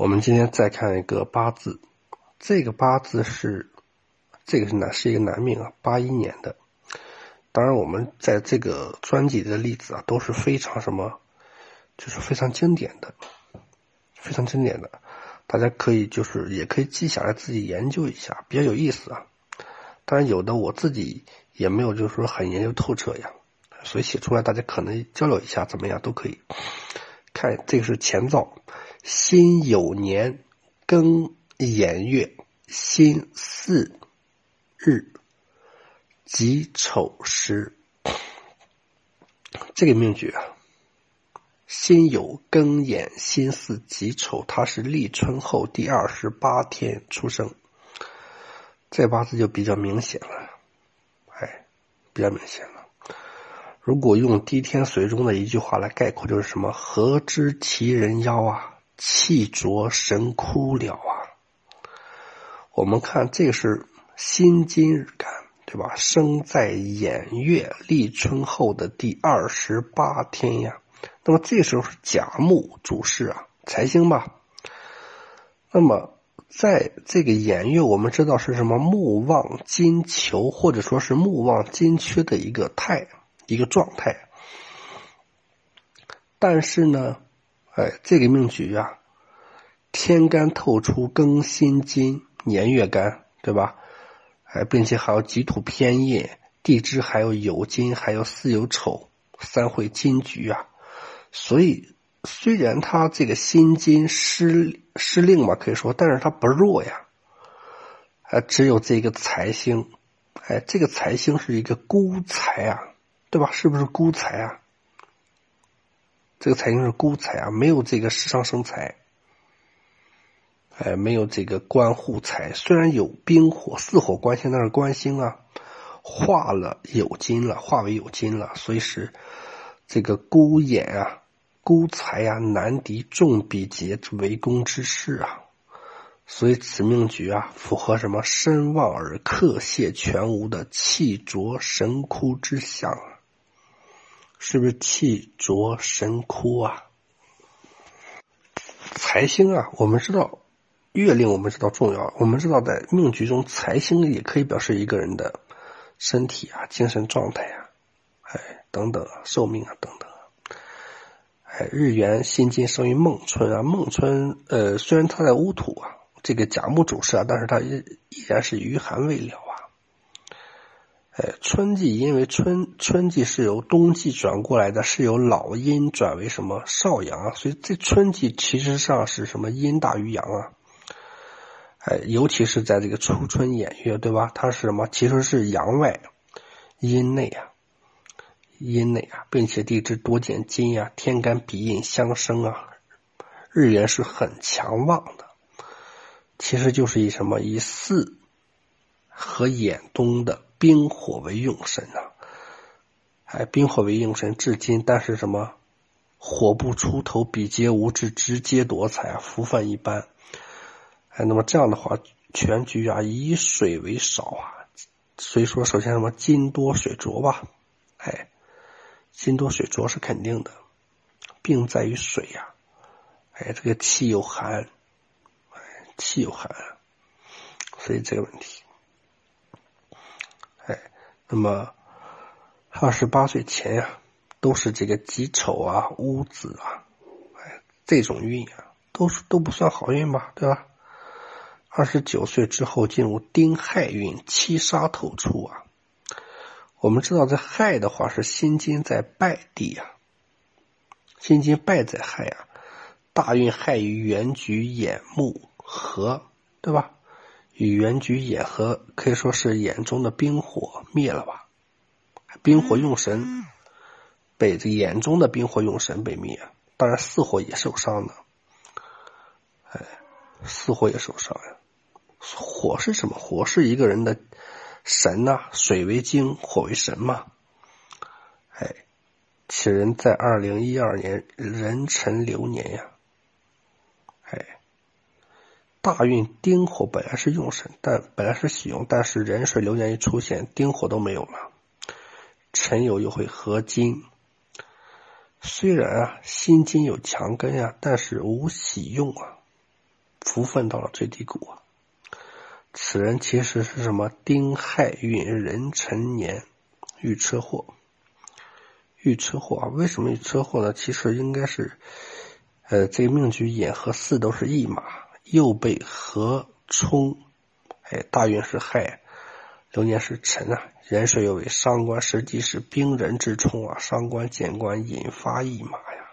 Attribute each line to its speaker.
Speaker 1: 我们今天再看一个八字，这个八字是这个是男是一个男命啊，八一年的。当然，我们在这个专辑的例子啊都是非常什么，就是非常经典的，非常经典的。大家可以就是也可以记下来自己研究一下，比较有意思啊。当然，有的我自己也没有就是说很研究透彻呀，所以写出来大家可能交流一下怎么样都可以。看这个是前兆。辛酉年庚寅月辛巳日己丑时，这个命局啊，辛酉庚寅辛巳己丑，他是立春后第二十八天出生，这八字就比较明显了，哎，比较明显了。如果用滴天髓中的一句话来概括，就是什么？何知其人妖啊？气浊神枯了啊！我们看这个是辛金日干，对吧？生在寅月立春后的第二十八天呀。那么这时候是甲木主事啊，财星吧。那么在这个寅月，我们知道是什么木旺金囚，或者说是木旺金缺的一个态，一个状态。但是呢？哎，这个命局啊，天干透出庚辛金，年月干，对吧？哎，并且还有己土偏印，地支还有酉金，还有巳酉丑，三会金局啊。所以虽然他这个辛金失失令嘛，可以说，但是他不弱呀。哎，只有这个财星，哎，这个财星是一个孤财啊，对吧？是不是孤财啊？这个财星是孤财啊，没有这个食伤生财，哎，没有这个官户财。虽然有冰火四火关系，那是官星啊，化了有金了，化为有金了，所以是这个孤眼啊，孤财啊，难敌众比劫围攻之势啊。所以此命局啊，符合什么身旺而克泄全无的气浊神枯之象。是不是气浊神枯啊？财星啊，我们知道月令，我们知道重要。我们知道在命局中，财星也可以表示一个人的身体啊、精神状态啊，哎等等啊，寿命啊等等。哎，日元辛金生于孟春啊，孟春呃，虽然他在乌土啊，这个甲木主事啊，但是他依依然是余寒未了。哎，春季因为春春季是由冬季转过来的，是由老阴转为什么少阳啊？所以这春季其实上是什么阴大于阳啊？哎，尤其是在这个初春偃月，对吧？它是什么？其实是阳外阴内啊，阴内啊，并且地支多见金呀，天干比印相生啊，日元是很强旺的，其实就是以什么以四和兖东的。冰火为用神呐，哎，冰火为用神，至今但是什么火不出头，比劫无志，直接夺财，福分一般。哎，那么这样的话，全局啊以水为少啊，所以说首先什么金多水浊吧，哎，金多水浊是肯定的，病在于水呀，哎，这个气又寒，哎，气又寒，所以这个问题。那么，二十八岁前呀，都是这个己丑啊、戊子啊，哎，这种运啊，都是都不算好运吧，对吧？二十九岁之后进入丁亥运，七杀透出啊。我们知道，在亥的话是辛金在败地啊，辛金败在亥啊，大运亥与原局眼目合，对吧？与原局眼合，可以说是眼中的冰火灭了吧？冰火用神被这眼中的冰火用神被灭，当然四火也受伤了。哎，四火也受伤呀。火是什么？火是一个人的神呐，水为精，火为神嘛。哎，此人在二零一二年壬辰流年呀。哎。大运丁火本来是用神，但本来是喜用，但是壬水流年一出现，丁火都没有了。辰酉又会合金，虽然啊辛金有强根呀，但是无喜用啊。福分到了最低谷啊。此人其实是什么？丁亥运壬辰年遇车祸，遇车祸啊？为什么遇车祸呢？其实应该是，呃，这个命局寅和巳都是驿马，又被合冲，哎，大运是亥，流年是辰啊，壬水又为伤官，实际是兵人之冲啊，伤官见官引发驿马呀。